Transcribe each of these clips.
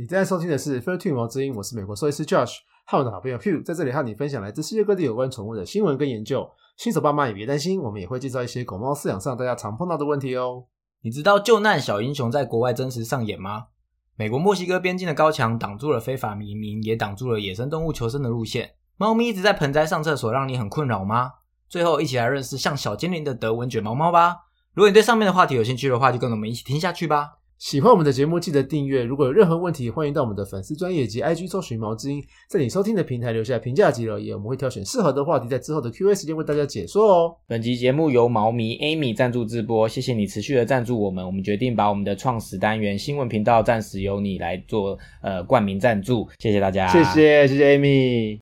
你正在收听的是《f i r t u n 毛之音》，我是美国兽医师 Josh，和我的好朋友 Pew 在这里和你分享来自世界各地有关宠物的新闻跟研究。新手爸妈也别担心，我们也会介绍一些狗猫饲养上大家常碰到的问题哦。你知道救难小英雄在国外真实上演吗？美国墨西哥边境的高墙挡住了非法移民，也挡住了野生动物求生的路线。猫咪一直在盆栽上厕所，让你很困扰吗？最后，一起来认识像小精灵的德文卷毛猫吧。如果你对上面的话题有兴趣的话，就跟我们一起听下去吧。喜欢我们的节目，记得订阅。如果有任何问题，欢迎到我们的粉丝专业及 IG 搜寻毛之音，在你收听的平台留下评价及留言，我们会挑选适合的话题，在之后的 Q&A 时间为大家解说哦。本集节目由毛迷 Amy 赞助直播，谢谢你持续的赞助我们。我们决定把我们的创始单元新闻频道暂时由你来做呃冠名赞助，谢谢大家，谢谢谢谢 Amy。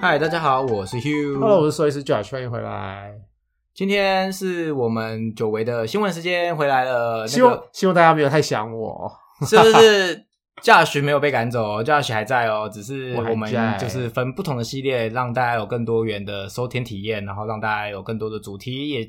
嗨，大家好，我是 Hugh。Hello，我是兽医师 Josh，欢迎回来。今天是我们久违的新闻时间，回来了。希望希望大家没有太想我，是不是？Josh 没有被赶走，Josh 还在哦，只是我们就是分不同的系列，让大家有更多元的收听体验，然后让大家有更多的主题，也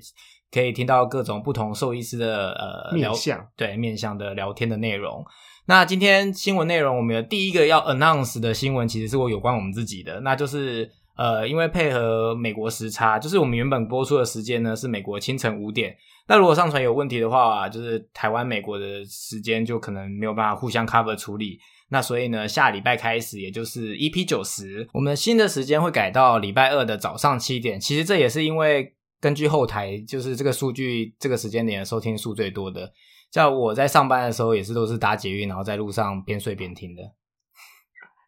可以听到各种不同兽医师的呃面向对面向的聊天的内容。那今天新闻内容，我们的第一个要 announce 的新闻，其实是我有关我们自己的，那就是呃，因为配合美国时差，就是我们原本播出的时间呢是美国清晨五点，那如果上传有问题的话，就是台湾、美国的时间就可能没有办法互相 cover 处理。那所以呢，下礼拜开始，也就是 EP 九十，我们新的时间会改到礼拜二的早上七点。其实这也是因为根据后台，就是这个数据，这个时间点收听数最多的。像我在上班的时候，也是都是搭捷运，然后在路上边睡边听的，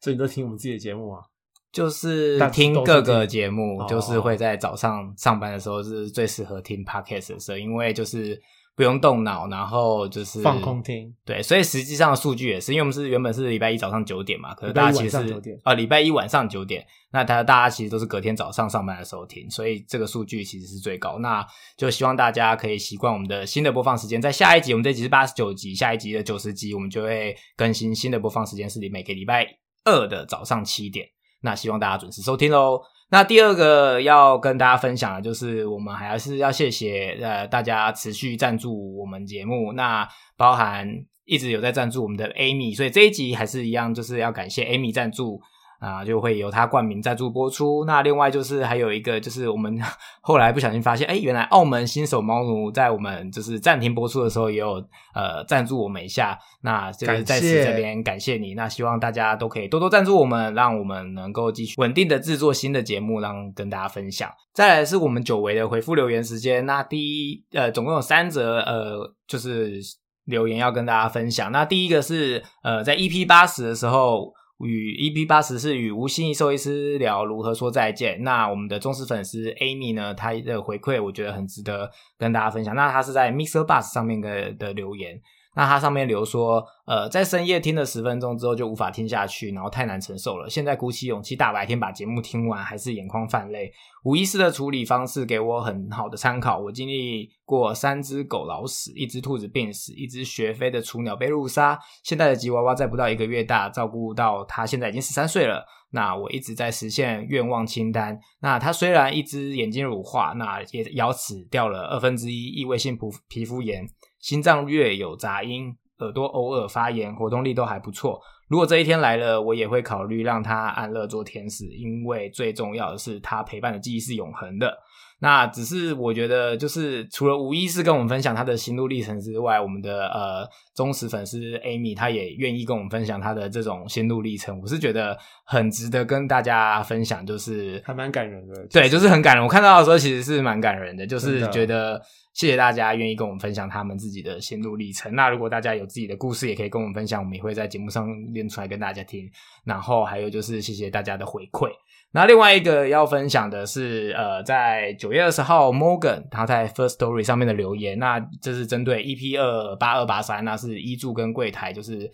所以你都听我们自己的节目啊？就是听各个节目，哦就是会在早上上班的时候是最适合听 podcast 的时候，因为就是不用动脑，然后就是放空听。对，所以实际上的数据也是，因为我们是原本是礼拜一早上九点嘛，可是大家其实是晚上9点呃礼拜一晚上九点，那大家大家其实都是隔天早上上班的时候听，所以这个数据其实是最高。那就希望大家可以习惯我们的新的播放时间，在下一集我们这集是八十九集，下一集的九十集我们就会更新新的播放时间是每个礼拜二的早上七点。那希望大家准时收听喽。那第二个要跟大家分享的就是，我们还是要谢谢呃大家持续赞助我们节目，那包含一直有在赞助我们的 Amy，所以这一集还是一样，就是要感谢 Amy 赞助啊、就会由他冠名赞助播出。那另外就是还有一个就是我们 后来不小心发现，哎，原来澳门新手猫奴在我们就是暂停播出的时候也有呃赞助我们一下，那这个感在此这边感谢你。那希望大家都可以多多赞助我们，让我们能够继续稳定的制作新的节目，让跟大家分享。再来是我们久违的回复留言时间。那第一呃，总共有三则呃，就是留言要跟大家分享。那第一个是呃，在 EP 八十的时候。与 EP 八十是与吴心怡兽医师聊如何说再见。那我们的忠实粉丝 Amy 呢，她的回馈我觉得很值得跟大家分享。那她是在 MrBus 上面的的留言，那它上面留说，呃，在深夜听了十分钟之后就无法听下去，然后太难承受了。现在鼓起勇气大白天把节目听完，还是眼眶泛泪。无意识的处理方式给我很好的参考。我经历过三只狗老死，一只兔子病死，一只学飞的雏鸟被路杀。现在的吉娃娃在不到一个月大，照顾到它现在已经十三岁了。那我一直在实现愿望清单。那它虽然一只眼睛乳化，那也牙齿掉了二分之一，异位性皮皮肤炎。心脏略有杂音，耳朵偶尔发炎，活动力都还不错。如果这一天来了，我也会考虑让他安乐做天使，因为最重要的是他陪伴的记忆是永恒的。那只是我觉得，就是除了无意识跟我们分享他的心路历程之外，我们的呃忠实粉丝 Amy，她也愿意跟我们分享她的这种心路历程，我是觉得很值得跟大家分享，就是还蛮感人的。对，就是很感人。我看到的时候其实是蛮感人的，就是觉得谢谢大家愿意跟我们分享他们自己的心路历程。那如果大家有自己的故事，也可以跟我们分享，我们也会在节目上练出来跟大家听。然后还有就是谢谢大家的回馈。那另外一个要分享的是，呃，在九月二十号，Morgan 他在 First Story 上面的留言，那这是针对 EP 二八二八三，那是医助跟柜台，就是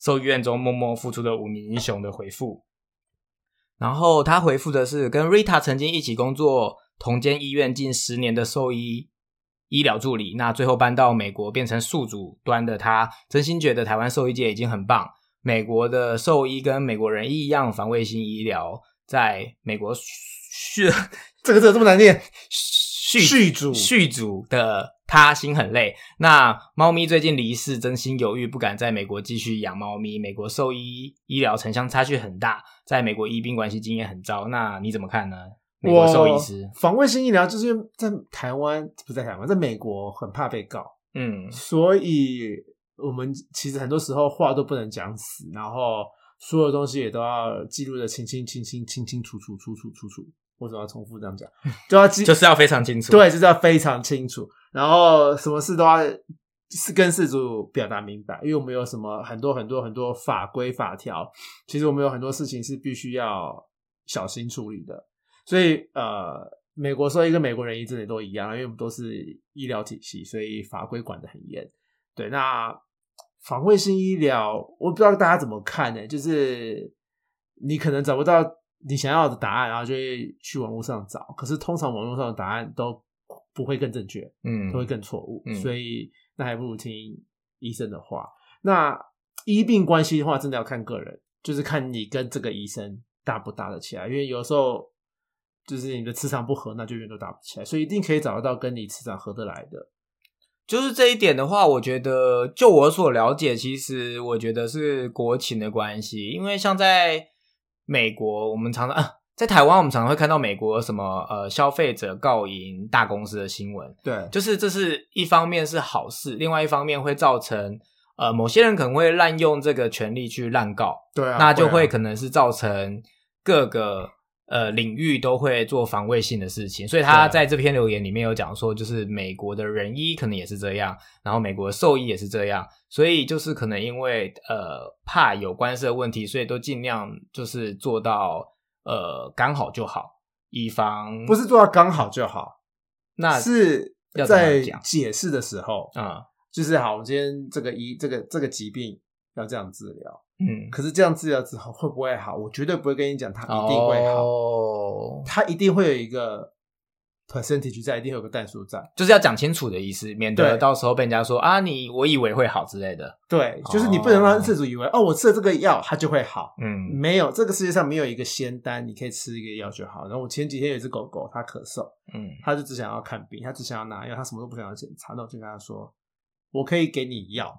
兽医院中默默付出的五名英雄的回复。然后他回复的是跟 Rita 曾经一起工作同间医院近十年的兽医医疗助理，那最后搬到美国变成宿主端的他，真心觉得台湾兽医界已经很棒。美国的兽医跟美国人一样，防卫性医疗在美国续 这个字这么难念，续续主续主的他心很累。那猫咪最近离世，真心犹豫，不敢在美国继续养猫咪。美国兽医医疗城乡差距很大，在美国医病关系经验很糟。那你怎么看呢？美国兽医师防卫性医疗就是在台湾不在台湾，在美国很怕被告，嗯所以我们其实很多时候话都不能讲死，然后所有东西也都要记录的清清清清清清楚楚楚楚楚楚。为什么要重复这样讲？就要记，就是要非常清楚。对，就是要非常清楚，然后什么事都要是跟事主表达明白，因为我们有什么很多很多很多法规法条，其实我们有很多事情是必须要小心处理的。所以呃，美国说一个美国人医真的都一样，因为我们都是医疗体系，所以法规管的很严。对，那防卫性医疗，我不知道大家怎么看呢？就是你可能找不到你想要的答案，然后就会去网络上找，可是通常网络上的答案都不会更正确，嗯都会更错误，嗯所以那还不如听医生的话。那医病关系的话，真的要看个人，就是看你跟这个医生搭不搭得起来，因为有时候就是你的磁场不合，那就永远都打不起来，所以一定可以找得到跟你磁场合得来的。就是这一点的话，我觉得就我所了解，其实我觉得是国情的关系，因为像在美国，我们常常啊，在台湾我们常常会看到美国什么呃消费者告赢大公司的新闻，对，就是这是一方面是好事，另外一方面会造成呃某些人可能会滥用这个权利去滥告，对啊，那就会会可能是造成各个呃领域都会做防卫性的事情，所以他在这篇留言里面有讲说，就是美国的人医可能也是这样，然后美国的兽医也是这样，所以就是可能因为呃怕有官司的问题，所以都尽量就是做到呃刚好就好，以防不是做到刚好就好，那是要在解释的时候，啊就是好，我们今天这个医这个这个疾病要这样治疗，嗯可是这样治疗之后会不会好？我绝对不会跟你讲它一定会好，哦，它一定会有一个 percentage 在，一定会有个代数在。就是要讲清楚的意思，免得到时候被人家说啊你我以为会好之类的，对，就是你不能让自主以为哦，我吃了这个药它就会好。嗯没有，这个世界上没有一个仙丹，你可以吃一个药就好。然后我前几天有一只狗狗，它咳嗽，嗯它就只想要看病，它只想要拿药，它什么都不想要检查。那我就跟他说，我可以给你药，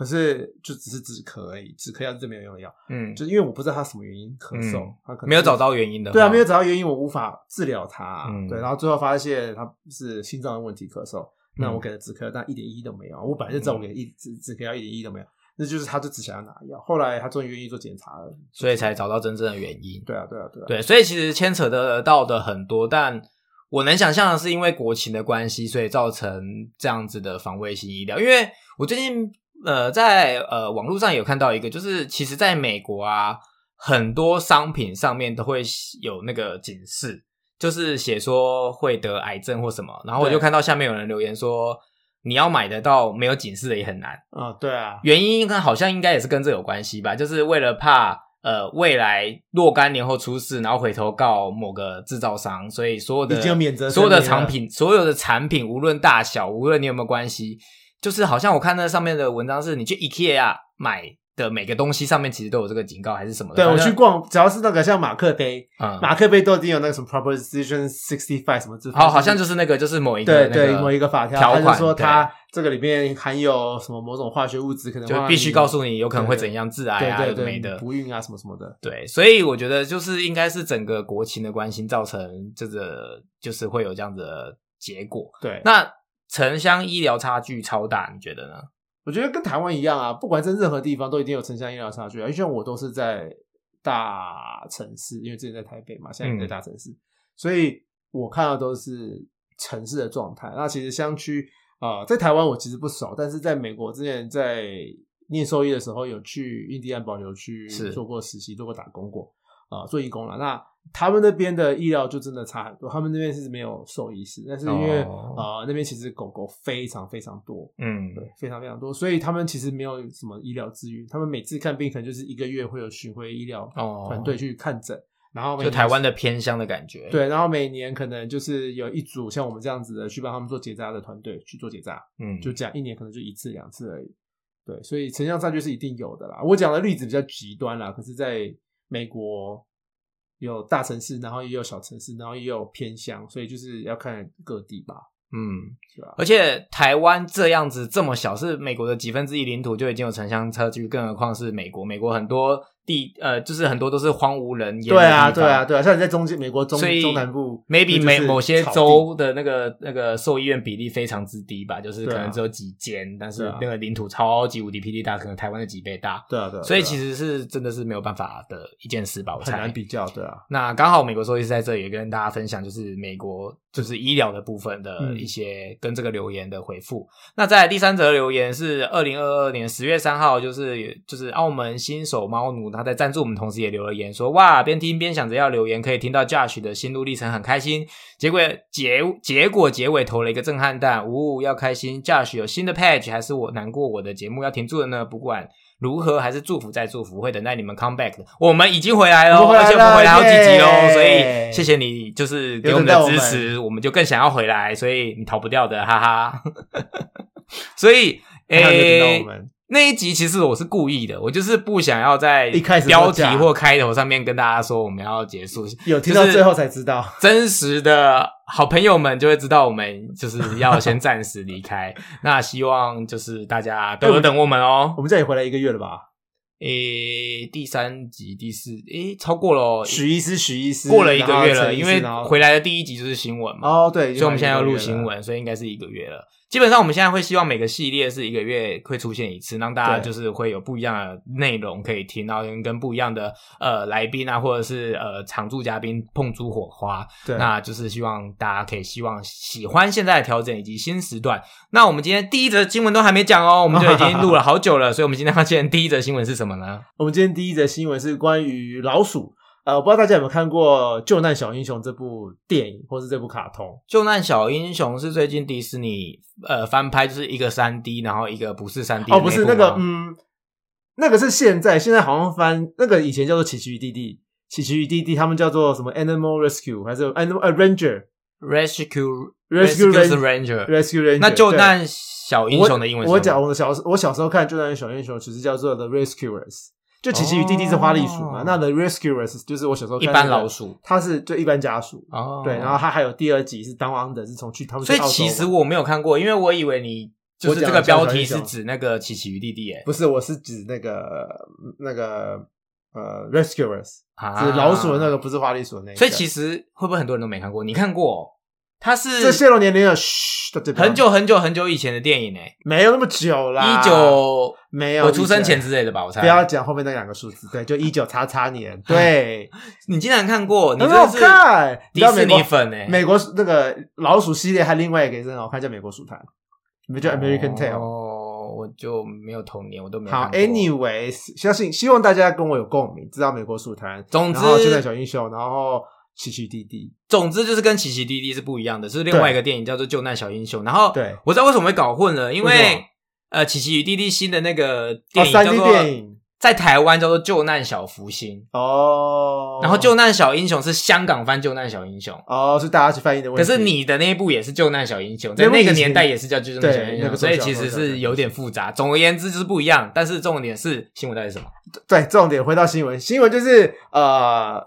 可是就只是止咳而已，止咳药是最没有用的药。嗯，就是因为我不知道他什么原因咳嗽，嗯他可能没有找到原因的，对啊，没有找到原因，我无法治疗他。嗯对，然后最后发现他是心脏的问题咳嗽，那嗯我给了止咳药，但一点意义都没有。我本来就知道我给一止止咳药一点意义都没有，那就是他就只想要拿药。后来他终于愿意做检查了，所以才找到真正的原因。对啊，对啊，对啊，对，所以其实牵扯得到的很多，但我能想象的是，因为国情的关系，所以造成这样子的防卫性医疗。因为我最近呃在呃网络上有看到一个，就是其实在美国啊，很多商品上面都会有那个警示，就是写说会得癌症或什么，然后我就看到下面有人留言说。你要买得到没有警示的也很难，啊，对啊，原因看好像应该也是跟这有关系吧，就是为了怕呃未来若干年后出事，然后回头告某个制造商，所以所有的已经免责所有的产品，所有的产品无论大小，无论你有没有关系，就是好像我看那上面的文章是，你去 IKEA 买的每个东西上面其实都有这个警告还是什么的。对我去逛，只要是那个像马克杯，嗯，马克杯都已经有那个什么 proposition sixty five 什么字，好，好像就是那个就是某一个对那个对某一个法条，条款他就说它这个里面含有什么某种化学物质，可能就必须告诉你你有可能会怎样致癌啊，对对的。不孕啊什么什么的。对，所以我觉得就是应该是整个国情的关心造成这个就是会有这样的结果。对，那城乡医疗差距超大，你觉得呢？我觉得跟台湾一样啊，不管在任何地方都一定有城乡医疗差距啊。因为像我都是在大城市，因为之前在台北嘛，现在也在大城市，所以我看到都是城市的状态。那其实乡区啊、呃在台湾我其实不熟，但是在美国之前在念兽医的时候，有去印第安保留区做过实习，做过打工过啊、做义工了。那他们那边的医疗就真的差很多，他们那边是没有兽医师，但是因为哦啊、呃那边其实狗狗非常非常多，嗯，对，非常非常多，所以他们其实没有什么医疗资源，他们每次看病可能就是一个月会有巡回医疗哦团队去看诊，然后就台湾的偏乡的感觉。，对，然后每年可能就是有一组像我们这样子的去帮他们做结扎的团队去做结扎，嗯，就这样一年可能就一次两次而已。对，所以城乡差距是一定有的啦。我讲的例子比较极端啦，可是在美国有大城市，然后也有小城市，然后也有偏乡，所以就是要看各地吧。嗯，是吧？而且台湾这样子这么小，是美国的几分之一领土就已经有城乡差距，更何况是美国。美国很多地呃，就是很多都是荒无人烟的对啊，对啊，对啊，像你在中间美国中中南部 maybe 每某些州的那个那个兽医院比例非常之低吧，就是可能只有几间，但是那个领土超级无敌霹雳大，可能台湾的几倍大，对啊，对啊，所以其实是真的是没有办法的一件事吧，我很猜难比较，对啊，那刚好美国兽医师在这里也跟大家分享，就是美国就是医疗的部分的嗯一些跟这个留言的回复。那在第三则留言是二零二二年十月三号，就是就是澳门新手猫奴他在赞助我们，同时也留了言说哇，边听边想着要留言，可以听到 Josh 的心路历程，很开心。结果结结果结尾投了一个震撼弹，呜、要开心！Josh 有新的 patch，还是我难过我的节目要停住了呢？不管。如何还是祝福再祝福，会等待你们 come back 的。我们已经回来了，而且我们回来好几集喽，所以谢谢你，就是给我们的支持，我们就更想要回来，所以你逃不掉的，哈哈。所以，还有没有等到诶、我们那一集其实我是故意的，我就是不想要在一开始标题或开头上面跟大家说我们要结束，有听到最后才知道，真实的好朋友们就会知道我们就是要先暂时离开。那希望就是大家都有等我们哦。我们这里回来一个月了吧？诶、第三集、第四，诶、超过了哦，许医师，许医师过了一个月了，因为回来的第一集就是新闻嘛，哦，对，所以我们现在要录新闻，所以应该是一个月了。基本上我们现在会希望每个系列是一个月会出现一次，让大家就是会有不一样的内容可以听，然后跟跟不一样的呃来宾啊，或者是呃常驻嘉宾碰出火花。对，那就是希望大家可以希望喜欢现在的调整以及新时段。那我们今天第一则新闻都还没讲哦，我们就已经录了好久了，所以我们今天要见第一则新闻是什么呢？我们今天第一则新闻是关于老鼠。呃，我不知道大家有没有看过《救难小英雄》这部电影或是这部卡通？救难小英雄是最近迪士尼呃翻拍，就是一个三 D，然后一个不是三 D 哦，不是那个，嗯，嗯，那个是现在，现在好像翻那个以前叫做奇奇与弟弟，奇奇与弟弟他们叫做什么 Animal Rescue 还是 Animal 呃 Ranger Rescue Rescue Ranger。Rescue Ranger？那救对难小英雄的英文是我我讲我的小我小时候看《救难小英雄》，其实叫做 The Rescuers，就奇奇与弟弟是花栗鼠嘛，哦那 The Rescuers 就是我小时候一般老鼠它是就一般家属。哦，对，然后它还有第二集是 Down Under，是从去他们去所以其实我没有看过，因为我以为你就是这个标题是指那个奇奇与弟弟，哎，不是，我是指那个那个呃 Rescuers，啊是老鼠的那个，不是花栗鼠的那个。所以其实会不会很多人都没看过？你看过？它是这泄露年龄了，嘘，对很久很久很久以前的电影诶，没有那么久啦，一九没有我出生前19之类的吧，我猜。不要讲后面那两个数字，对，就一九叉叉年，对，你竟然看过，你很好真的是看。你迪士尼知道美国粉诶。美国那个老鼠系列，还另外一个也是很好看，叫美国鼠团，你们叫 American Tail。哦，我就没有童年，我都没有好看过。，anyways，相信希望大家跟我有共鸣，知道美国鼠团，总之然后救难小英雄，然后奇奇弟弟，总之就是跟奇奇弟弟是不一样的，是另外一个电影叫做《救难小英雄》。然后对我知道为什么会搞混了，因为呃，奇奇与弟弟新的那个电影叫做电影在台湾叫做《救难小福星》，哦，然后《救难小英雄》是香港翻《救难小英雄》。哦是大家去翻译的问题，可是你的那一部也是救难小英雄，在那个年代也是叫救难小英雄，所以其实是有点复杂。总而言之就是不一样，但是重点是新闻到底是什么？对，重点回到新闻，新闻就是呃，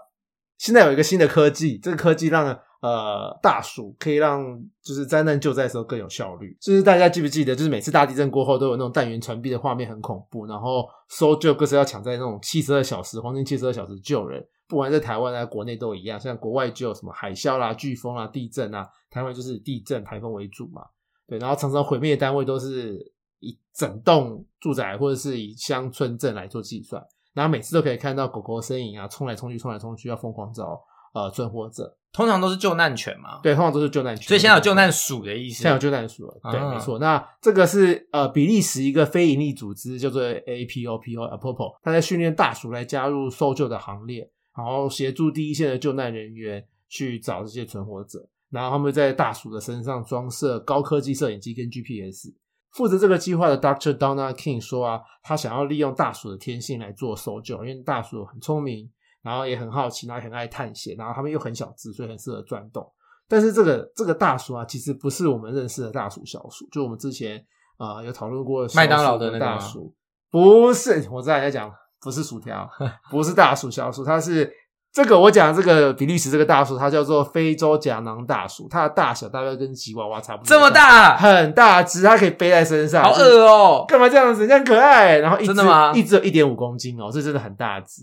现在有一个新的科技，这个科技让呃大鼠可以让就是灾难救灾的时候更有效率。就是大家记不记得，就是每次大地震过后都有那种弹圆传递的画面，很恐怖，然后搜救更是要抢在那种七十二小时黄金七十二小时救人，不管在台湾啊国内都一样，像国外就有什么海啸啦、飓风啦、地震啊，台湾就是地震、台风为主嘛。对，然后常常毁灭的单位都是以整栋住宅或者是以乡村镇来做计算，然后每次都可以看到狗狗身影啊，冲来冲去，冲来冲去，要疯狂找呃存活者。通常都是救难犬嘛，对，通常都是救难犬，所以现在有救难鼠的意思。现在有救难鼠了。对，啊没错。那这个是呃比利时一个非营利组织叫做 APOPO APOPO，它在训练大鼠来加入搜救的行列，然后协助第一线的救难人员去找这些存活者。然后他们在大鼠的身上装设高科技摄影机跟 GPS。负责这个计划的 Dr. Donna King 说啊，他想要利用大鼠的天性来做搜救，因为大鼠很聪明，然后也很好奇，然后也很爱探险，然后他们又很小只，所以很适合钻洞。但是这个这个大鼠啊，其实不是我们认识的大鼠、小鼠，就我们之前啊、呃有讨论过麦当劳的那个大鼠，不是，我知道你在讲，不是薯条，不是大鼠、小鼠，它是这个我讲这个比利时这个大鼠，它叫做非洲夹囊大鼠，它的大小大概跟吉娃娃差不多，这么，大，很大只，它可以背在身上，好就是恶哦。干嘛这样子？这样可爱，然后一只真的吗一只有一点五公斤哦，这真的很大只。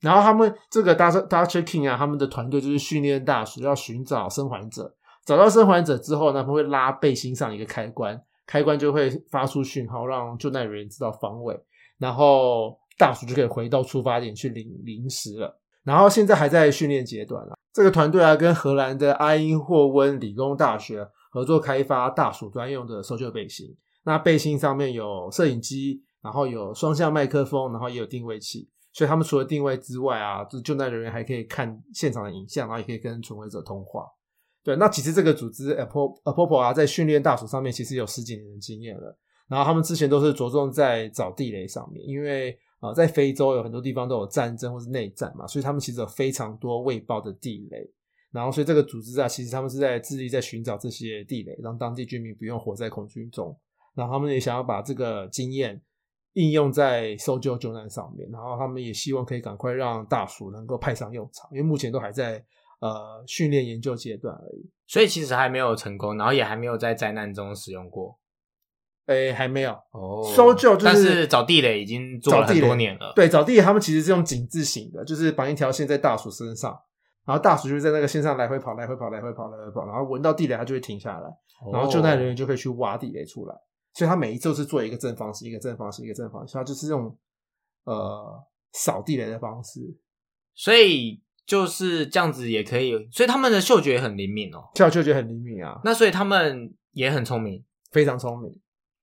然后他们这个 Dr. Dr. King 啊，他们的团队就是训练大鼠，要寻找生还者。找到生还者之后呢，他们会拉背心上一个开关，开关就会发出讯号，让救难人员知道方位，然后大鼠就可以回到出发点去领零食了。然后现在还在训练阶段啊。这个团队啊，跟荷兰的埃因霍温理工大学合作开发大鼠专用的搜救背心。那背心上面有摄影机，然后有双向麦克风，然后也有定位器。所以他们除了定位之外啊，就是救难人员还可以看现场的影像，然后也可以跟存活者通话。对，那其实这个组织 Apple Apple 啊，在训练大鼠上面其实有十几年的经验了。然后他们之前都是着重在找地雷上面，因为、啊在非洲有很多地方都有战争或是内战嘛，所以他们其实有非常多未爆的地雷。然后，所以这个组织啊，其实他们是在致力在寻找这些地雷，让当地居民不用活在恐惧中。然后他们也想要把这个经验应用在搜救救难上面，然后他们也希望可以赶快让大鼠能够派上用场，因为目前都还在呃训练研究阶段而已。所以其实还没有成功，然后也还没有在灾难中使用过。诶，还没有。哦搜救就是但是找地雷已经做了很多年了。对，找地雷他们其实是用井字形的，就是绑一条线在大鼠身上，然后大鼠就会在那个线上来回跑，来回跑，来回跑，来回跑，然后闻到地雷它就会停下来，哦，然后救难人员就可以去挖地雷出来。所以他每一次都是做一个正方形，一个正方形，一个正方形，它就是用呃扫地雷的方式，所以就是这样子也可以，所以他们的嗅觉也很灵敏哦。跳嗅觉很灵敏啊，那所以他们也很聪明，非常聪明。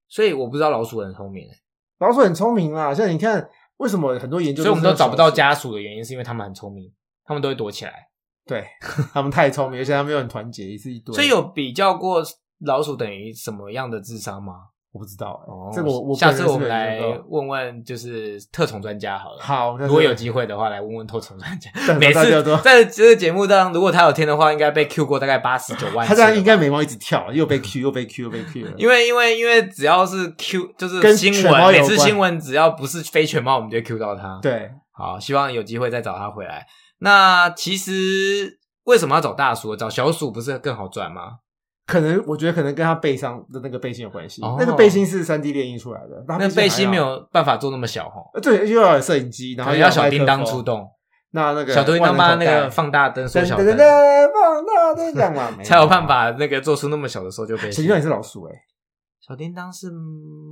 所以我不知道老鼠很聪明欸，老鼠很聪明啊，像你看，为什么很多研究，所以我们都找不到，家属的原因是因为他们很聪明，他们都会躲起来。对他们太聪明，而且他们又很团结，一是一堆。所以有比较过老鼠等于什么样的智商吗？我不知道、欸，哦这个我我下次我们来问问，就是特宠专家好了。好，如果有机会的话，来问问特宠专家。等每次都在这个节目当中，如果他有听的话，应该被 Q 过大概八十九万。他这样应该眉毛一直跳，又被 Q 又被 Q 又被 Q 了。因为因为因为只要是 Q 就是跟新闻，每次新闻只要不是非全猫，我们就会 Q 到他。，对，好，希望有机会再找他回来。那其实为什么要找大鼠？找小鼠不是更好赚吗？可能我觉得可能跟他背上的那个背心有关系。哦那个背心是三 D 列印出来的，那背心没有，办法做那么小哈，呃对，又要有摄影机，然后又要小叮当出。动，那那个小叮当把那个放放大灯缩小灯，噔噔放大灯这样嘛，没才有办。法那个做出那么小的搜救背心小叮。是老鼠哎，小叮当是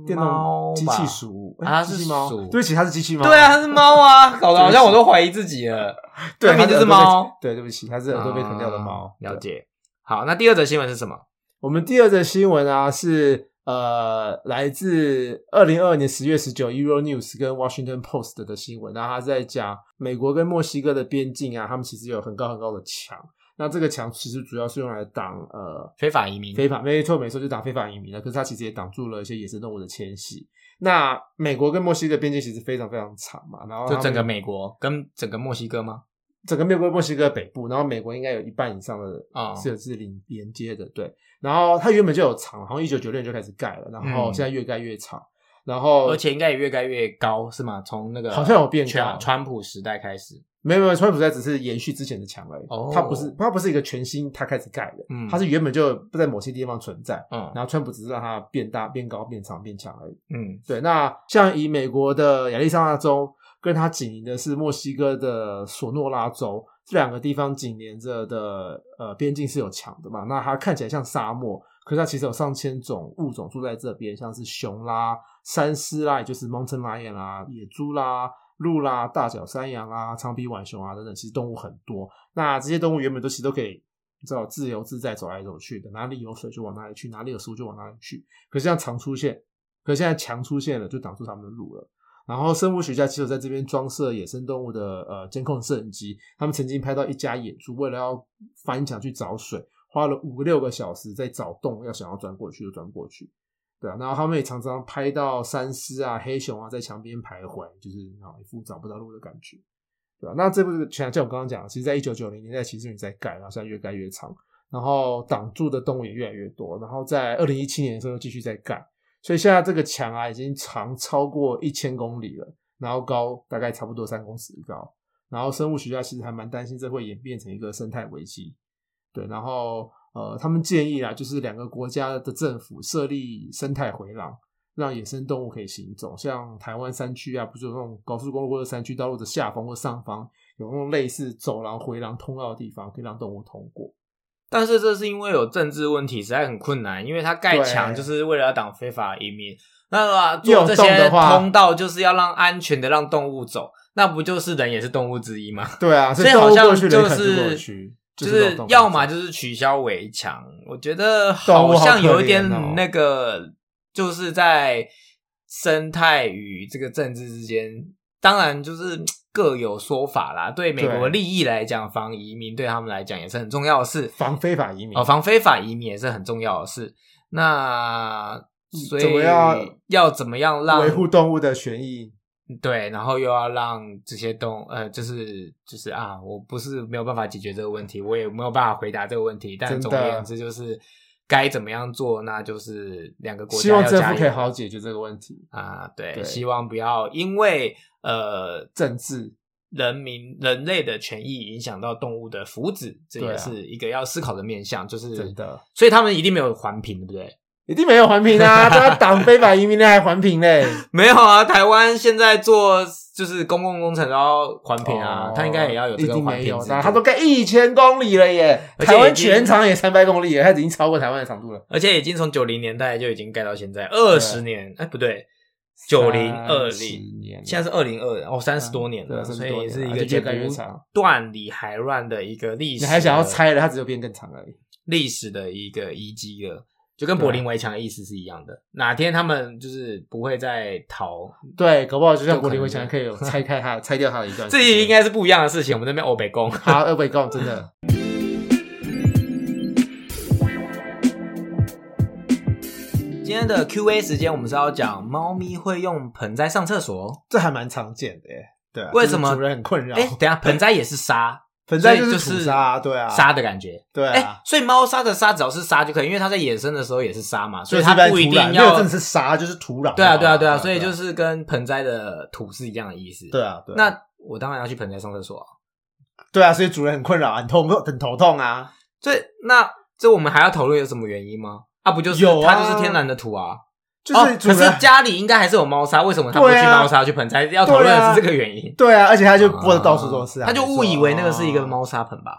电猫动机器鼠哎啊它是机器猫鼠对不起，它是机器猫。对啊，它是猫啊，搞得好像我都怀疑自己了。对，它明明就是它耳朵被猫对，对不起，它是耳朵被啃掉的猫啊。了对。解。好，那第二则新闻是什么？我们第二则新闻啊是呃来自二零二二年十月十九 Euro News 跟 Washington Post 的新闻，然后他在讲美国跟墨西哥的边境啊，他们其实有很高很高的墙。那这个墙其实主要是用来挡呃非法移民。非法，没错没错，就挡非法移民的。可是它其实也挡住了一些野生动物的迁徙。那美国跟墨西哥边境其实非常非常长嘛，然后就整个美国跟整个墨西哥吗？整个美国墨西哥北部，然后美国应该有一半以上的啊是是连连接的，对。然后它原本就有长，好像一九九六年就开始盖了，然后现在越盖越长，然后而且应该也越盖越高，是吗？从那个好像有变高川普时代开始。没有没有，川普时代只是延续之前的墙而已，哦它不是它不是一个全新它开始盖的，嗯它是原本就不在某些地方存在，嗯然后川普只是让它变大、变高、变长、变强而已。嗯对，那像以美国的亚利桑那州跟它紧邻的是墨西哥的索诺拉州，这两个地方紧连着的呃边境是有墙的嘛？那它看起来像沙漠，可是它其实有上千种物种住在这边，像是熊啦、山狮啦，也就是 mountain lion 啦、野猪啦、鹿啦、大角山羊啦、长鼻浣熊啊等等，其实动物很多。那这些动物原本都其实都可以。你知道自由自在走来走去的，哪里有水就往哪里去，哪里有食物就往哪里去。可是这样常出现，可是现在墙出现了，就挡住他们的路了。然后生物学家其实在这边装设野生动物的呃监控摄影机，他们曾经拍到一家野猪为了要翻墙去找水，花了五六个小时在找洞，要想要钻过去就钻不过去。对啊，然后他们也常常拍到山狮啊、黑熊啊在墙边徘徊，就是啊一副找不到路的感觉。对啊，那这部像像我刚刚讲，其实在一九九零年代其实你在盖，然后现在越盖越长，然后挡住的动物也越来越多，然后在二零一七年的时候又继续在盖，所以现在这个墙啊已经长超过一千公里了，然后高大概差不多三公尺高。然后生物学家其实还蛮担心这会演变成一个生态危机。对，然后呃，他们建议啊，就是两个国家的政府设立生态回廊，让野生动物可以行走。像台湾山区啊，不是有那种高速公路或者山区道路的下方或上方有那种类似走廊、回廊、通道的地方，可以让动物通过。但是这是因为有政治问题，实在很困难。因为它盖墙就是为了要挡非法移民，那做这些通道就是要让安全的让动物走，那不就是人也是动物之一吗？对啊，所以好像就是就是要么就是取消围墙。我觉得好像有一点那个，就是在生态与这个政治之间，当然就是。各有说法啦。对美国利益来讲，防移民对他们来讲也是很重要的事。防非法移民哦，防非法移民也是很重要的事。那所以要要怎么样让维护动物的权益？对，然后又要让这些动呃，就是就是啊，我不是没有办法解决这个问题，我也没有办法回答这个问题。但总而言之，就是该怎么样做，那就是两个国家希望政府可以好好解决这个问题啊。对，希望不要因为。呃，政治、人民、人类的权益影响到动物的福祉，这也是一个要思考的面向。就是真的，所以他们一定没有环评，对不对？一定没有环评啊！他挡非法移民的，还环评嘞？没有啊！台湾现在做就是公共工程都要环评啊，他应该也要有这个环评。他都盖一千公里了耶！台湾全长也三百公里，他已经超过台湾的长度了，而且已经从九零年代就已经盖到现在二十年。哎，不对。九零二零年，现在是二零二哦，三十多年了，所以也是一个越来越长、断理还乱的一个历史。你还想要拆了，它只有变更长而已。历史的一个遗迹了，就跟柏林围墙的意思是一样的。哪天他们就是不会再逃，对，搞不好就像柏林围墙可以有拆开它、拆掉它的一段。这应该是不一样的事情。我们那边欧北宫，好，欧北宫真的。今天的 Q A 时间，我们是要讲猫咪会用盆栽上厕所，这还蛮常见的耶。对，为什么主人很困扰？哎，等下，盆栽也是沙，盆栽就是沙，对啊，沙的感觉，对啊。所以猫砂的沙只要是沙就可以，因为它在野生的时候也是沙嘛，所以它不一定要真的是沙，就是土壤。对啊，对啊，对啊，所以就是跟盆栽的土是一样的意思。对啊，对。那我当然要去盆栽上厕所。对啊，所以主人很困扰，很痛，很头痛啊。所以那这我们还要讨论有什么原因吗？啊，不就是它就是天然的土啊。就是，可是家里应该还是有猫砂，为什么他不去猫砂去盆栽？要讨论的是这个原因。对啊，而且他就播的到处都是，啊他就误以为那个是一个猫砂盆吧？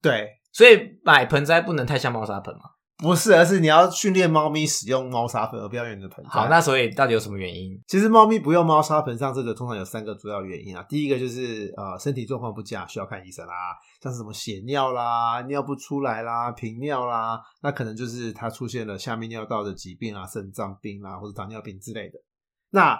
对，所以买盆栽不能太像猫砂盆嘛。不是，而是你要训练猫咪使用猫砂盆，而不要用你的盆。好，那所以到底有什么原因？其实猫咪不用猫砂盆上这个，通常有三个主要原因啊。第一个就是呃身体状况不佳，需要看医生啦，像是什么血尿啦、尿不出来啦、频尿啦，那可能就是它出现了下面尿道的疾病啊、肾脏病啦或者糖尿病之类的。那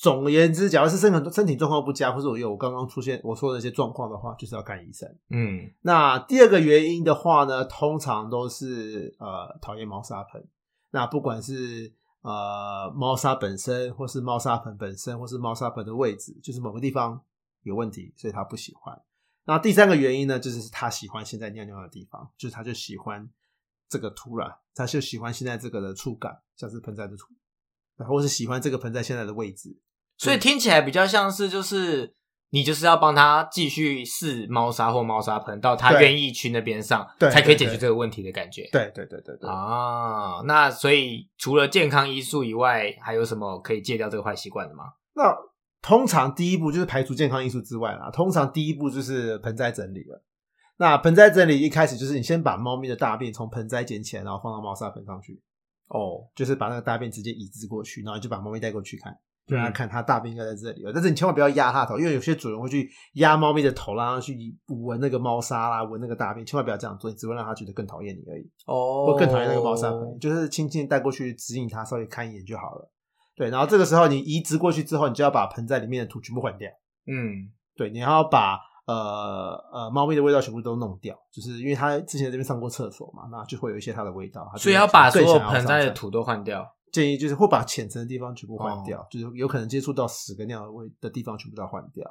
总而言之，假如是身体身体状况不佳，或者我有我刚刚出现我说的那些状况的话，就是要看医生。嗯，那第二个原因的话呢，通常都是呃讨厌猫砂盆。那不管是呃猫砂本身，或是猫砂盆本身，或是猫砂盆的位置，就是某个地方有问题，所以他不喜欢。那第三个原因呢，就是他喜欢现在尿尿的地方，就是他就喜欢这个土壤，他就喜欢现在这个的触感，像是盆栽的土，然后是喜欢这个盆栽现在的位置。所以听起来比较像是，就是你就是要帮他继续试猫砂或猫砂盆，到他愿意去那边上，对才可以解决这个问题的感觉。对对对对对。啊，那所以除了健康因素以外，还有什么可以戒掉这个坏习惯的吗？那通常第一步就是排除健康因素之外啦。通常第一步就是盆栽整理了。那盆栽整理一开始就是你先把猫咪的大便从盆栽捡起来，然后放到猫砂盆上去。哦，就是把那个大便直接移植过去，然后就把猫咪带过去看。让他看，他大便应该在这里了。但是你千万不要压它头，因为有些主人会去压猫咪的头，让它去闻那个猫砂啦，闻那个大便。千万不要这样做，你只会让它觉得更讨厌你而已。哦，或更讨厌那个猫砂盆，就是轻轻带过去指引它，稍微看一眼就好了。对，然后这个时候你移植过去之后，你就要把盆在里面的土全部换掉。嗯，对，你要把呃呃猫咪的味道全部都弄掉，就是因为它之前在这边上过厕所嘛，那就会有一些它的味道。所以要把所有盆栽的土都换掉。建议就是会把浅层的地方全部换掉，就是有可能接触到屎跟尿的味的地方全部都要换掉，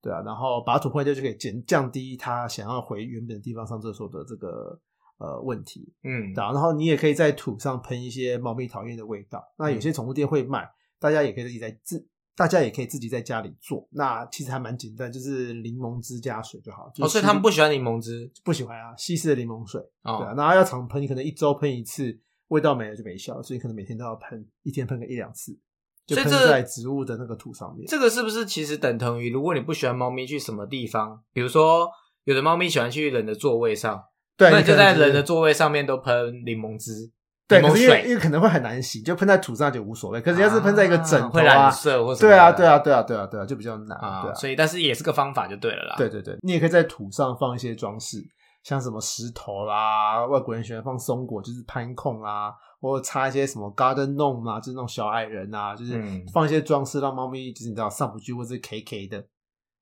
对啊，然后把土换掉就可以减降低它想要回原本的地方上厕所的这个呃问题，嗯，然后你也可以在土上喷一些猫咪讨厌的味道，那有些宠物店会卖，大家也可以自己在自大家也可以自己在家里做。那其实还蛮简单，就是柠檬汁加水就好。就哦，所以他们不喜欢柠檬汁不喜欢啊，稀释的柠檬水。对啊，哦，然后要常喷，你可能一周喷一次，味道没了就没效了，所以可能每天都要喷，一天喷个一两次，就喷在植物的那个土上面。这个是不是其实等同于，如果你不喜欢猫咪去什么地方，比如说有的猫咪喜欢去人的座位上，对，那你就在人的座位上面都喷柠檬汁、对，柠檬可是因为因，为可能会很难洗，就喷在土上就无所谓。可是要是喷在一个枕头啊会染色或什么对啊，的对啊，对啊，对啊，对啊，就比较难。啊，所以但是也是个方法就对了啦。对对对，你也可以在土上放一些装饰，像什么石头啦，外国人喜欢放松果，就是攀控啦，或者插一些什么 garden gnome 啊，就是那种小矮人啊，就是嗯放一些装饰，让猫咪就是你知道上不去或者是 K K 的，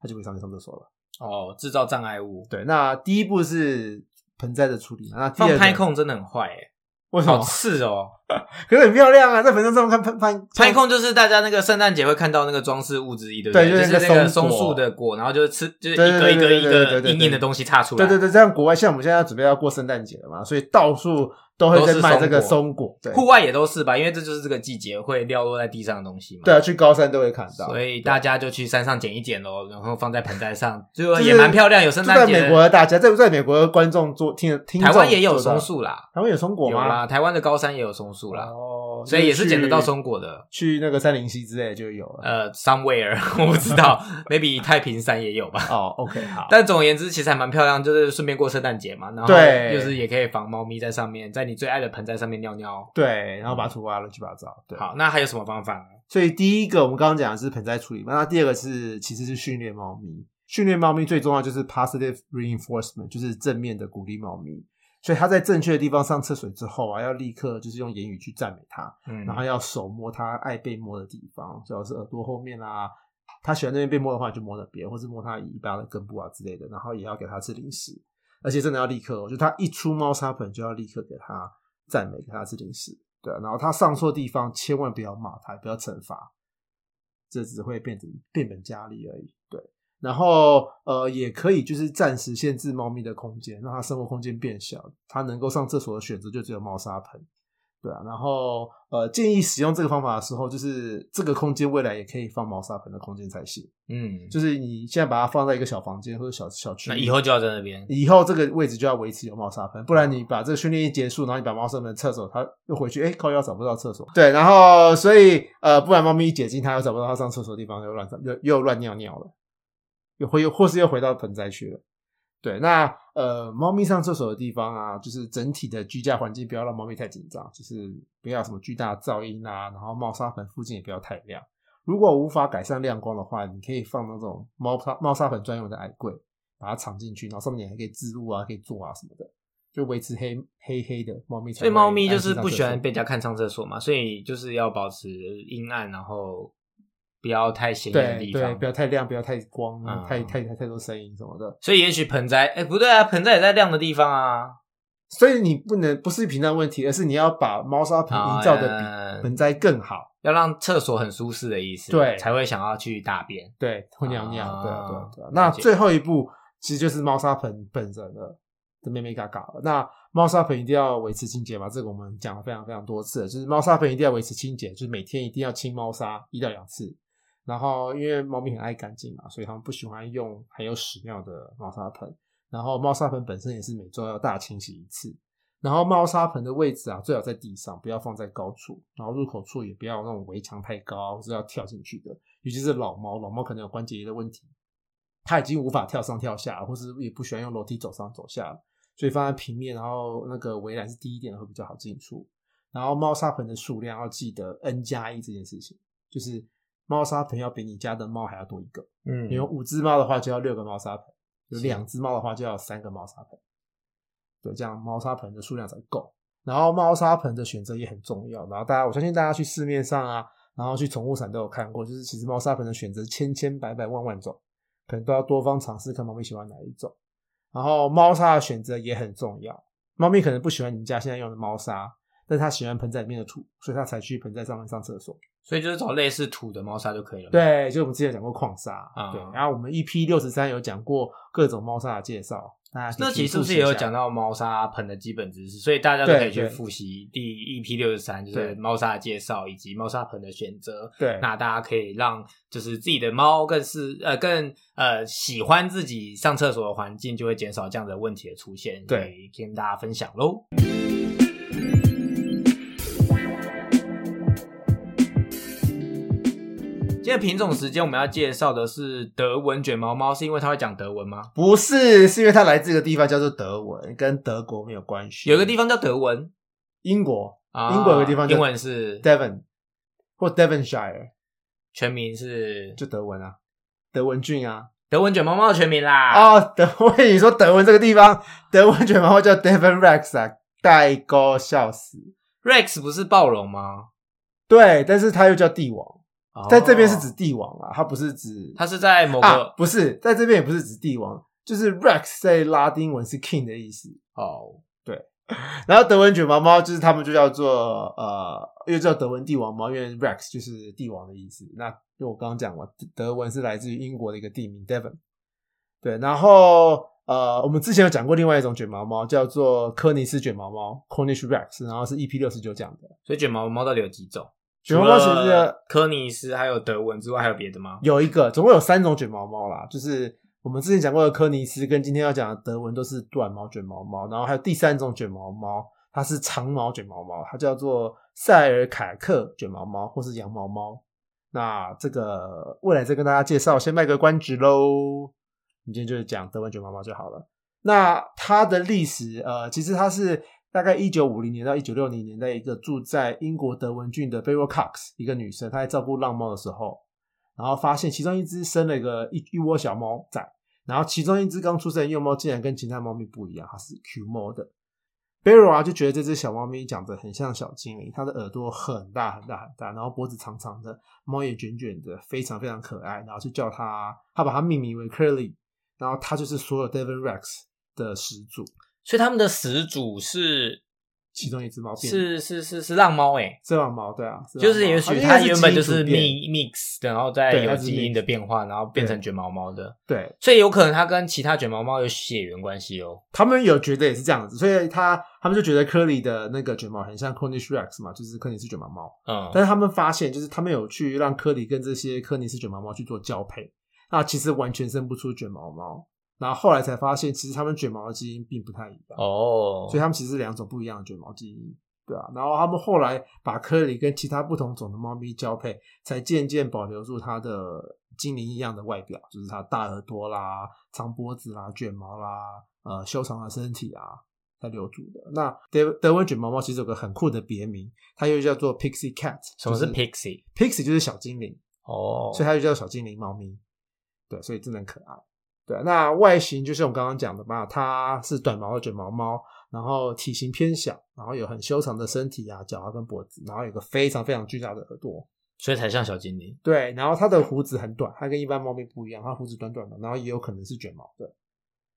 它就会上去上厕所了。哦，制造障碍物，对，那第一步是盆栽的处理，那第放二放拍控真的很坏耶，为什么？好刺哦。可是很漂亮啊，在盆栽上看 拍拍拍控就是大家那个圣诞节会看到那个装饰物之一，对不对就就是是那个松松树的果，然后就是吃，就是一个一个一对对对对对对。对个硬硬的东西插出来。对对对，这样国外像我们现在准备要过圣诞节了嘛，所以到处都会在卖这个松果，对。户外也都是吧，因为这就是这个季节会掉落在地上的东西嘛。对啊，去高山都会看到，所以大家就去山上捡一捡喽，然后放在盆栽上，也蛮漂亮，有圣诞节。美国的大家，在在美国的观众做听听台湾也有松，树啦，台湾有松果吗？有啦，台湾的高山也有松树啦，哦，所以也是捡得到松果的。去。那个三林溪之类就有了。呃，somewhere 我不知道，maybe 太平山也有吧。哦，OK，好，但总而言之，其实还蛮漂亮，就是顺便过圣诞节嘛，然后对就是也可以防猫咪在上面，在你最爱的盆栽上面尿尿。对，然后把土挖乱七八糟。对，好，那还有什么方法呢？所以第一个我们刚刚讲的是盆栽处理嘛，那第二个是其实是训练猫咪。训练猫咪最重要就是 positive reinforcement，就是正面的鼓励猫咪。所以他在正确的地方上厕所之后啊，要立刻就是用言语去赞美他，嗯然后要手摸他爱被摸的地方，主要是耳朵后面啊，他喜欢那边被摸的话，你就摸那边，或是摸他尾巴的根部啊之类的。然后也要给他吃零食，而且真的要立刻、哦，就他一出猫砂盆就要立刻给他赞美，给他吃零食。对啊，然后他上错地方千万不要骂他，不要惩罚，这只会变成变本加厉而已。对，然后呃，也可以就是暂时限制猫咪的空间，让它生活空间变小，它能够上厕所的选择就只有猫砂盆。对啊，然后呃，建议使用这个方法的时候，就是这个空间未来也可以放猫砂盆的空间才行。嗯，就是你现在把它放在一个小房间或者小小区，那以后就要在那边。以后这个位置就要维持有猫砂盆，不然你把这个训练一结束，然后你把猫砂盆厕所，它又回去，哎、靠腰找不到厕所。对，然后所以呃，不然猫咪一解禁，它又找不到它上厕所的地方，又乱又又乱尿尿了，又会或是又回到盆栽去了。对，那呃，猫咪上厕所的地方啊，就是整体的居家环境不要让猫咪太紧张，就是不要什么巨大的噪音啊，然后猫砂盆附近也不要太亮。如果无法改善亮光的话，你可以放那种猫砂猫砂盆专用的矮柜，把它藏进去，然后上面还可以置物啊，可以坐啊什么的，就维持黑黑黑的猫咪。所以猫咪就是不喜欢被人家看上厕所嘛，所以就是要保持阴暗，然后不要太显眼的地方不。要太亮，不要太光，嗯太太太太多声音什么的。所以也许盆栽，哎、不对啊，盆栽也在亮的地方啊。所以你不能不是平常问题，而是你要把猫砂盆营造的哦比盆栽更好。要让厕所很舒适的意思，对才会想要去大便。对，会尿尿，啊对啊，对啊，对那最后一步其实就是猫砂盆本身的的妹妹嘎嘎了。那猫砂盆一定要维持清洁嘛，这个我们讲了非常非常多次了，就是猫砂盆一定要维持清洁，就是每天一定要清猫砂一到两次。然后因为猫咪很爱干净嘛，所以它们不喜欢用含有屎尿的猫砂盆。然后猫砂盆本身也是每周要大清洗一次。然后猫砂盆的位置啊，最好在地上，不要放在高处。然后入口处也不要那种围墙太高，是要跳进去的。尤其是老猫，老猫可能有关节的问题，它已经无法跳上跳下，或是也不喜欢用楼梯走上走下，所以放在平面，然后那个围栏是低一点的会比较好进出。然后猫砂盆的数量要记得 n 加一这件事情，就是猫砂盆要比你家的猫还要多一个。嗯你有五只猫的话，就要六个猫砂盆；有是两只猫的话，就要三个猫砂盆。对，这样猫砂盆的数量才够。然后猫砂盆的选择也很重要。然后大家，我相信大家去市面上啊，然后去宠物展都有看过，就是其实猫砂盆的选择千千百百万万种，可能都要多方尝试，看猫咪喜欢哪一种。然后猫砂的选择也很重要，猫咪可能不喜欢你们家现在用的猫砂，但是它喜欢盆栽里面的土，所以它才去盆栽上面上厕所。所以就是找类似土的猫砂就可以了。，对，就我们之前讲过矿砂，啊对，然后我们 EP 六十三有讲过各种猫砂的介绍，大家可以那其实是不是也有讲到猫砂盆的基本知识？所以大家都可以去复习第 EP 六十三，就是对猫砂的介绍以及猫砂盆的选择。对那大家可以让就是自己的猫更是呃更呃喜欢自己上厕所的环境，就会减少这样的问题的出现。对跟大家分享喽。今天品种时间我们要介绍的是德文卷毛猫，是因为它会讲德文吗？不是，是因为它来自一个地方叫做德文，跟德国没有关系。有一个地方叫德文英国啊，英国有个地方叫英文是 Devon 或 Devonshire，全名是就德文啊，德文郡啊。德文卷毛猫的全名啦。哦，德，我以为你说德文这个地方，德文卷毛猫叫 Devon Rex 啊，代沟笑死。Rex 不是暴龙吗？对，但是它又叫帝王，在这边是指哦，帝王啊，它不是指它是在某个、啊，不是在这边也不是指帝王，就是 Rex 在拉丁文是 king 的意思。哦，对 然后德文卷毛猫就是他们就叫做呃，又叫德文帝王猫，因为 Rex 就是帝王的意思。那就我刚刚讲过，德文是来自于英国的一个地名 Devon。对，然后呃，我们之前有讲过另外一种卷毛猫，叫做科尼斯卷毛猫 （Cornish Rex），然后是 EP 六十九讲的。所以卷毛猫到底有几种？卷毛猫其实科尼斯还有德文之外，还有别的吗？有一个，总共有三种卷毛猫啦，就是我们之前讲过的科尼斯，跟今天要讲的德文都是短毛卷毛猫，然后还有第三种卷毛猫，它是长毛卷毛猫，它叫做塞尔凯克卷毛猫或是羊毛猫。那这个未来再跟大家介绍，先卖个关子喽。我们今天就是讲德文卷毛猫就好了。那它的历史，呃，其实它是大概一九五零年到一九六零年代，一个住在英国德文郡的 b e r y Cox 一个女生，她在照顾浪猫的时候，然后发现其中一只生了一个一一窝小猫仔，然后其中一只刚出生的幼猫竟然跟其他猫咪不一样，它是 Q 猫的。Beryl 啊就觉得这只小猫咪长得很像小精灵，它的耳朵很大很大很大，然后脖子长长的，猫眼卷卷的，非常非常可爱，然后就叫它，它把它命名为 Curly，然后它就是所有 Devon Rex 的始祖，所以他们的始祖是其中一只猫变是是是是浪猫诶，这浪猫，对啊，就是也许它原本就是 mix mix 的，然后再有基因的变化，然后变成卷毛猫的，对，所以有可能它跟其他卷毛猫有血缘关系哦。他们有觉得也是这样子，所以他他们就觉得科里的那个卷毛很像 Cornish Rex 嘛，就是科尼斯卷毛猫。嗯，但是他们发现，就是他们有去让科里跟这些科尼斯卷毛猫去做交配，那其实完全生不出卷毛猫。然后后来才发现，其实他们卷毛的基因并不太一样，哦，所以他们其实是两种不一样的卷毛基因，对啊。然后他们后来把科里跟其他不同种的猫咪交配，才渐渐保留住它的精灵一样的外表，就是它大耳朵啦、长脖子啦、卷毛啦、呃修长的身体啊，才留住的。那德德文卷毛猫其实有个很酷的别名，它又叫做 Pixie Cat。什么是就是 pixie？Pixie 就是小精灵，哦，所以它就叫小精灵猫咪。对，所以真的很可爱。对，那外形就是我刚刚讲的嘛，它是短毛的卷毛猫，然后体型偏小，然后有很修长的身体啊、脚啊跟脖子，然后有个非常非常巨大的耳朵。所以才像小精灵。对，然后它的胡子很短，它跟一般猫咪不一样，它胡子短短的，然后也有可能是卷毛的，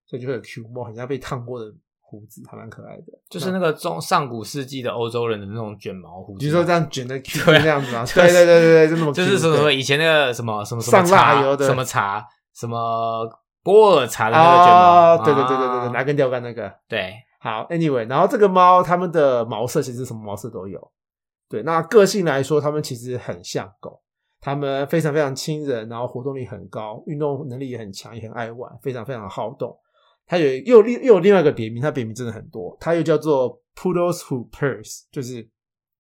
所以就会有 Q 毛，很像被烫过的胡子，还蛮可爱的。就是那个中上古世纪的欧洲人的那种卷毛胡子，比如说这样卷的 Q 对啊这样子啊，对对对对对，就那么 Q, 就是什么什么以前那个什么什么什么上蜡茶油的什么茶什么波尔茶的那个卷毛，啊，对对对对对拿根钓竿那个。对，好，anyway，然后这个猫它们的毛色其实什么毛色都有。对，那个性来说，它们其实很像狗，它们非常非常亲人，然后活动力很高，运动能力也很强，也很爱玩，非常非常好动。它有又另又有另外一个别名，它别名真的很多，它又叫做 Poodles who Purse，就是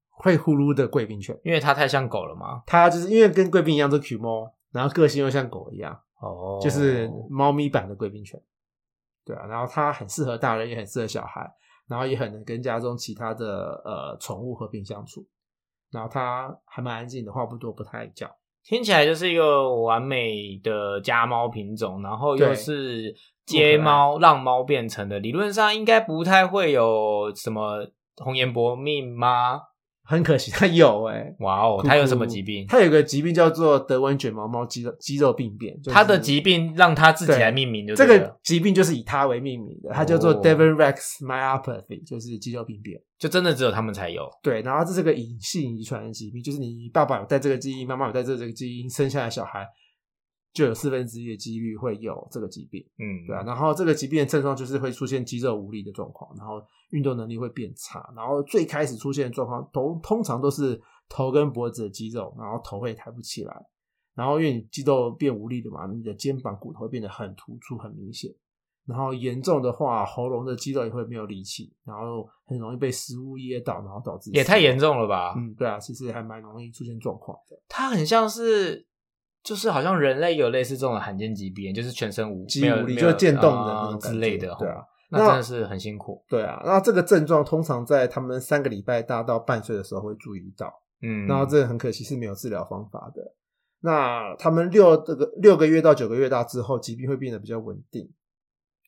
会呼噜的贵宾犬。因为它太像狗了嘛。它就是因为跟贵宾一样都 Q 猫，然后个性又像狗一样，哦，就是猫咪版的贵宾犬。对啊，然后它很适合大人，也很适合小孩，然后也很能跟家中其他的呃宠物和平相处。然后它还蛮安静的，话不多，不太叫。听起来就是一个完美的家猫品种，然后又是街猫让猫变成的，理论上应该不太会有什么红颜薄命吗？很可惜，他有哎、哇哦，他有什么疾病？他有个疾病叫做德文卷毛猫肌肉肌肉病变，就是它的疾病让他自己来命名就这个疾病就是以他为命名的，他叫做哦 Devon Rex myopathy，就是肌肉病变。就真的只有他们才有。对，然后这是个隐性遗传的疾病，就是你爸爸有带这个基因，妈妈有带这这个基因，生下来小孩就有四分之一的几率会有这个疾病。嗯，对啊，然后这个疾病的症状就是会出现肌肉无力的状况，然后运动能力会变差，然后最开始出现的状况都通常都是头跟脖子的肌肉，然后头会抬不起来，然后因为你肌肉变无力的嘛，你的肩膀骨头会变得很突出、很明显，然后严重的话，喉咙的肌肉也会没有力气，然后很容易被食物噎到，然后导致也太严重。了吧？嗯，对啊，其实还蛮容易出现状况的，它很像是，就是好像人类有类似这种罕见疾病，就是全身无肌无力就是渐冻的之类的，觉对啊吼，那真的是很辛苦。对啊，那这个症状通常在他们三个礼拜大到半岁的时候会注意到。嗯，然后这个很可惜是没有治疗方法的。那他们六这个六个月到九个月大之后，疾病会变得比较稳定，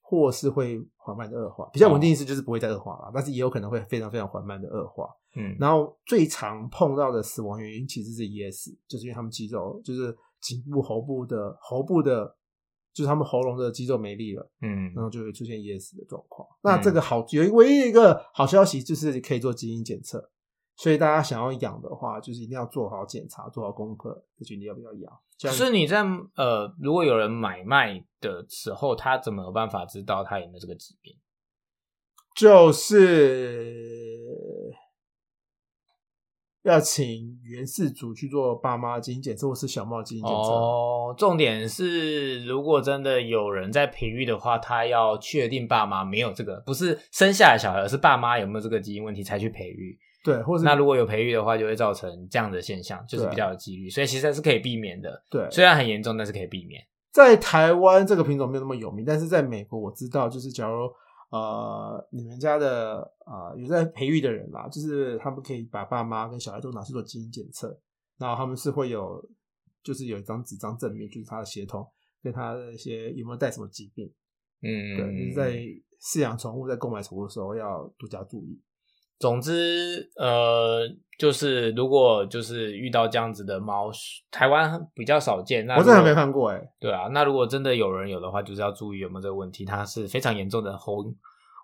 或是会缓慢的恶化。比较稳定意思就是不会再恶化了，但是也有可能会非常非常缓慢的恶化。嗯，然后最常碰到的死亡原因其实是 ES，就是因为他们肌肉就是颈部、喉部的喉部的，就是他们喉咙的肌肉没力了，嗯然后就会出现噎死的状况。那这个好有唯一一个好消息就是可以做基因检测，所以大家想要养的话，就是一定要做好检查，做好功课，再决定要不要养。这样可是你在呃，如果有人买卖的时候，他怎么有办法知道他有没有这个疾病？就是要请原氏族去做爸妈基因检测，或是小猫基因检测。哦，重点是，如果真的有人在培育的话，他要确定爸妈没有这个，不是生下来小孩，而是爸妈有没有这个基因问题才去培育。对，或者那如果有培育的话，就会造成这样的现象，就是比较有几率，所以其实是可以避免的。对，虽然很严重，但是可以避免。在台湾这个品种没有那么有名，但是在美国我知道，就是假如呃你们家的呃有在培育的人啦，就是他们可以把爸妈跟小孩都拿去做基因检测，然后他们是会有就是有一张纸张证明，就是他的血统跟他的一些有没有带什么疾病，嗯，对，就是在饲养宠物在购买宠物的时候要多加注意。总之，呃，就是如果就是遇到这样子的猫，台湾比较少见。那我真的还没看过哎、对啊，那如果真的有人有的话，就是要注意有没有这个问题，它是非常严重的红，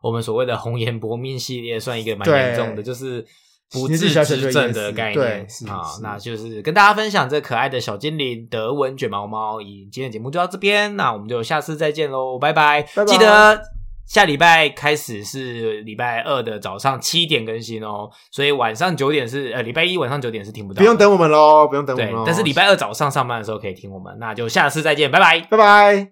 我们所谓的红颜薄命系列算一个蛮对严重的，就是不治之症的概对念啊。那就是跟大家分享这可爱的小精灵德文卷毛猫。以今天的节目就到这边，那我们就下次再见喽，拜拜！拜拜记得。下礼拜开始是礼拜二的早上七点更新哦，所以晚上九点是呃礼拜一晚上九点是听不到，不用等我们喽，不用等我们但是礼拜二早上上班的时候可以听我们，那就下次再见，拜拜。拜拜。